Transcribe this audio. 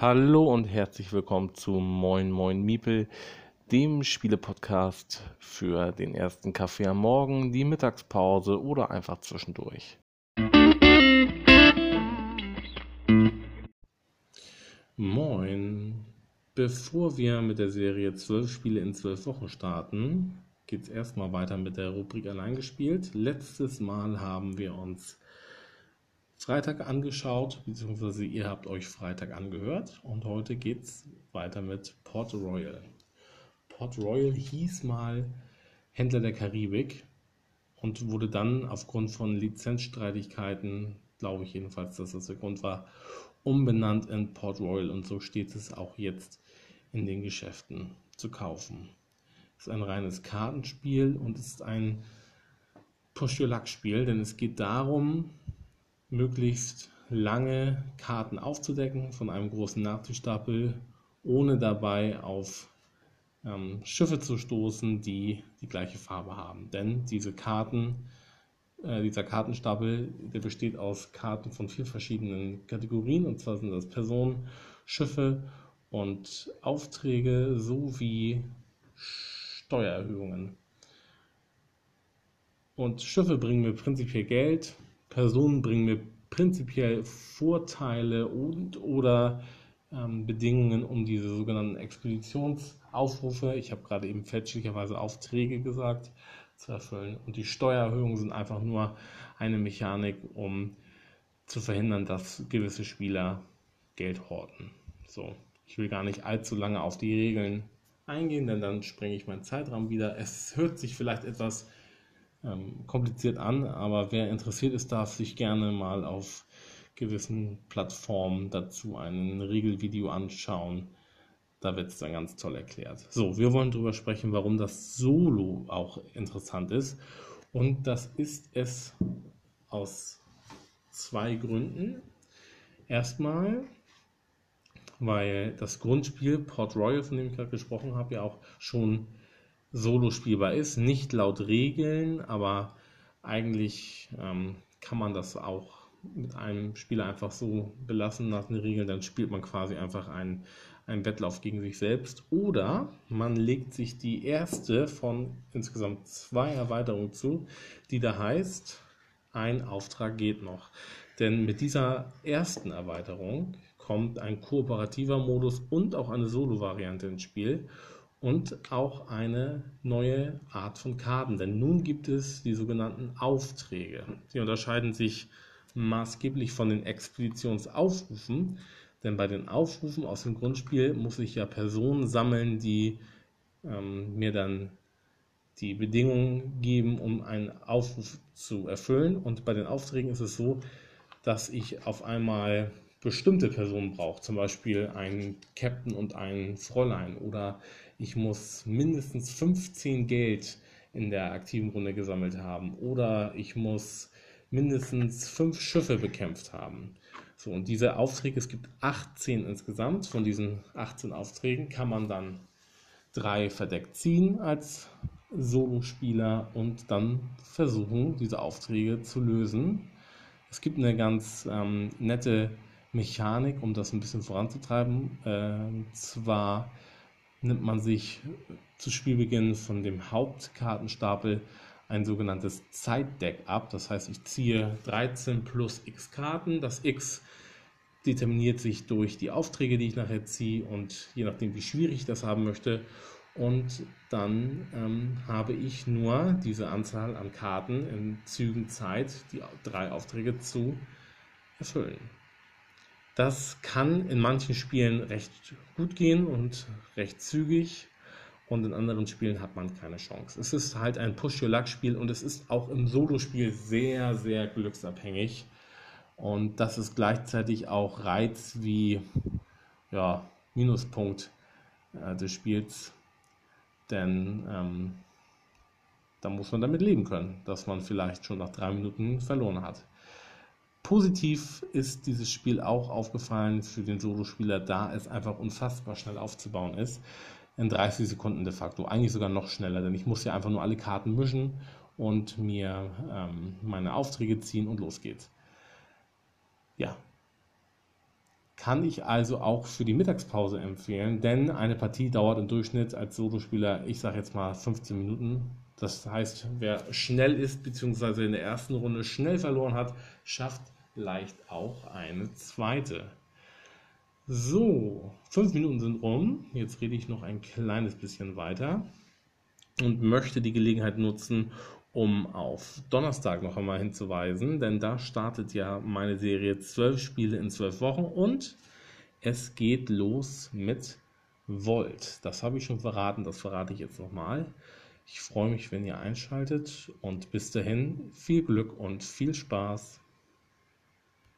Hallo und herzlich willkommen zu Moin Moin Miepel, dem Spielepodcast für den ersten Kaffee am Morgen, die Mittagspause oder einfach zwischendurch. Moin. Bevor wir mit der Serie 12 Spiele in 12 Wochen starten, geht es erstmal weiter mit der Rubrik Allein gespielt. Letztes Mal haben wir uns Freitag angeschaut, beziehungsweise ihr habt euch Freitag angehört und heute geht es weiter mit Port Royal. Port Royal hieß mal Händler der Karibik und wurde dann aufgrund von Lizenzstreitigkeiten, glaube ich jedenfalls, dass das der Grund war, umbenannt in Port Royal und so steht es auch jetzt in den Geschäften zu kaufen. Es ist ein reines Kartenspiel und es ist ein Push-Your-Luck-Spiel, denn es geht darum, möglichst lange Karten aufzudecken von einem großen Nachtischstapel, ohne dabei auf ähm, Schiffe zu stoßen, die die gleiche Farbe haben. Denn diese Karten, äh, dieser Kartenstapel, der besteht aus Karten von vier verschiedenen Kategorien, und zwar sind das Personen, Schiffe und Aufträge sowie Steuererhöhungen. Und Schiffe bringen mir prinzipiell Geld, Personen bringen mir prinzipiell Vorteile und oder ähm, Bedingungen, um diese sogenannten Expeditionsaufrufe, ich habe gerade eben fälschlicherweise Aufträge gesagt, zu erfüllen. Und die Steuererhöhungen sind einfach nur eine Mechanik, um zu verhindern, dass gewisse Spieler Geld horten. So, ich will gar nicht allzu lange auf die Regeln eingehen, denn dann sprenge ich meinen Zeitraum wieder. Es hört sich vielleicht etwas ähm, kompliziert an, aber wer interessiert ist, darf sich gerne mal auf gewissen Plattformen dazu ein Regelvideo anschauen. Da wird es dann ganz toll erklärt. So, wir wollen darüber sprechen, warum das Solo auch interessant ist. Und das ist es aus zwei Gründen. Erstmal, weil das Grundspiel Port Royal, von dem ich gerade gesprochen habe, ja auch schon solo spielbar ist. Nicht laut Regeln, aber eigentlich ähm, kann man das auch mit einem Spieler einfach so belassen nach den Regeln. Dann spielt man quasi einfach einen, einen Wettlauf gegen sich selbst. Oder man legt sich die erste von insgesamt zwei Erweiterungen zu, die da heißt, ein Auftrag geht noch. Denn mit dieser ersten Erweiterung kommt ein kooperativer Modus und auch eine Solo-Variante ins Spiel und auch eine neue Art von Karten. Denn nun gibt es die sogenannten Aufträge. Sie unterscheiden sich maßgeblich von den Expeditionsaufrufen, denn bei den Aufrufen aus dem Grundspiel muss ich ja Personen sammeln, die ähm, mir dann die Bedingungen geben, um einen Aufruf zu erfüllen. Und bei den Aufträgen ist es so, dass ich auf einmal bestimmte Personen brauche, zum Beispiel einen Captain und ein Fräulein oder ich muss mindestens 15 Geld in der aktiven Runde gesammelt haben oder ich muss mindestens fünf Schiffe bekämpft haben. So, und diese Aufträge, es gibt 18 insgesamt. Von diesen 18 Aufträgen kann man dann drei verdeckt ziehen als Solospieler und dann versuchen, diese Aufträge zu lösen. Es gibt eine ganz ähm, nette Mechanik, um das ein bisschen voranzutreiben. Äh, zwar nimmt man sich zu Spielbeginn von dem Hauptkartenstapel ein sogenanntes Zeitdeck ab. Das heißt, ich ziehe 13 plus x Karten. Das x determiniert sich durch die Aufträge, die ich nachher ziehe und je nachdem, wie schwierig ich das haben möchte. Und dann ähm, habe ich nur diese Anzahl an Karten in Zügen Zeit, die drei Aufträge zu erfüllen. Das kann in manchen Spielen recht gut gehen und recht zügig und in anderen Spielen hat man keine Chance. Es ist halt ein Push-Your-Luck-Spiel und es ist auch im Solo-Spiel sehr, sehr glücksabhängig. Und das ist gleichzeitig auch Reiz wie ja, Minuspunkt äh, des Spiels. Denn ähm, da muss man damit leben können, dass man vielleicht schon nach drei Minuten verloren hat. Positiv ist dieses Spiel auch aufgefallen für den Solospieler, da es einfach unfassbar schnell aufzubauen ist. In 30 Sekunden de facto. Eigentlich sogar noch schneller, denn ich muss ja einfach nur alle Karten mischen und mir ähm, meine Aufträge ziehen und los geht's. Ja. kann ich also auch für die Mittagspause empfehlen, denn eine Partie dauert im Durchschnitt als Solospieler, ich sage jetzt mal 15 Minuten. Das heißt, wer schnell ist bzw. in der ersten Runde schnell verloren hat, schafft leicht auch eine zweite. So, fünf Minuten sind rum. Jetzt rede ich noch ein kleines bisschen weiter und möchte die Gelegenheit nutzen, um auf Donnerstag noch einmal hinzuweisen, denn da startet ja meine Serie zwölf Spiele in zwölf Wochen und es geht los mit Volt. Das habe ich schon verraten, das verrate ich jetzt nochmal. Ich freue mich, wenn ihr einschaltet und bis dahin viel Glück und viel Spaß.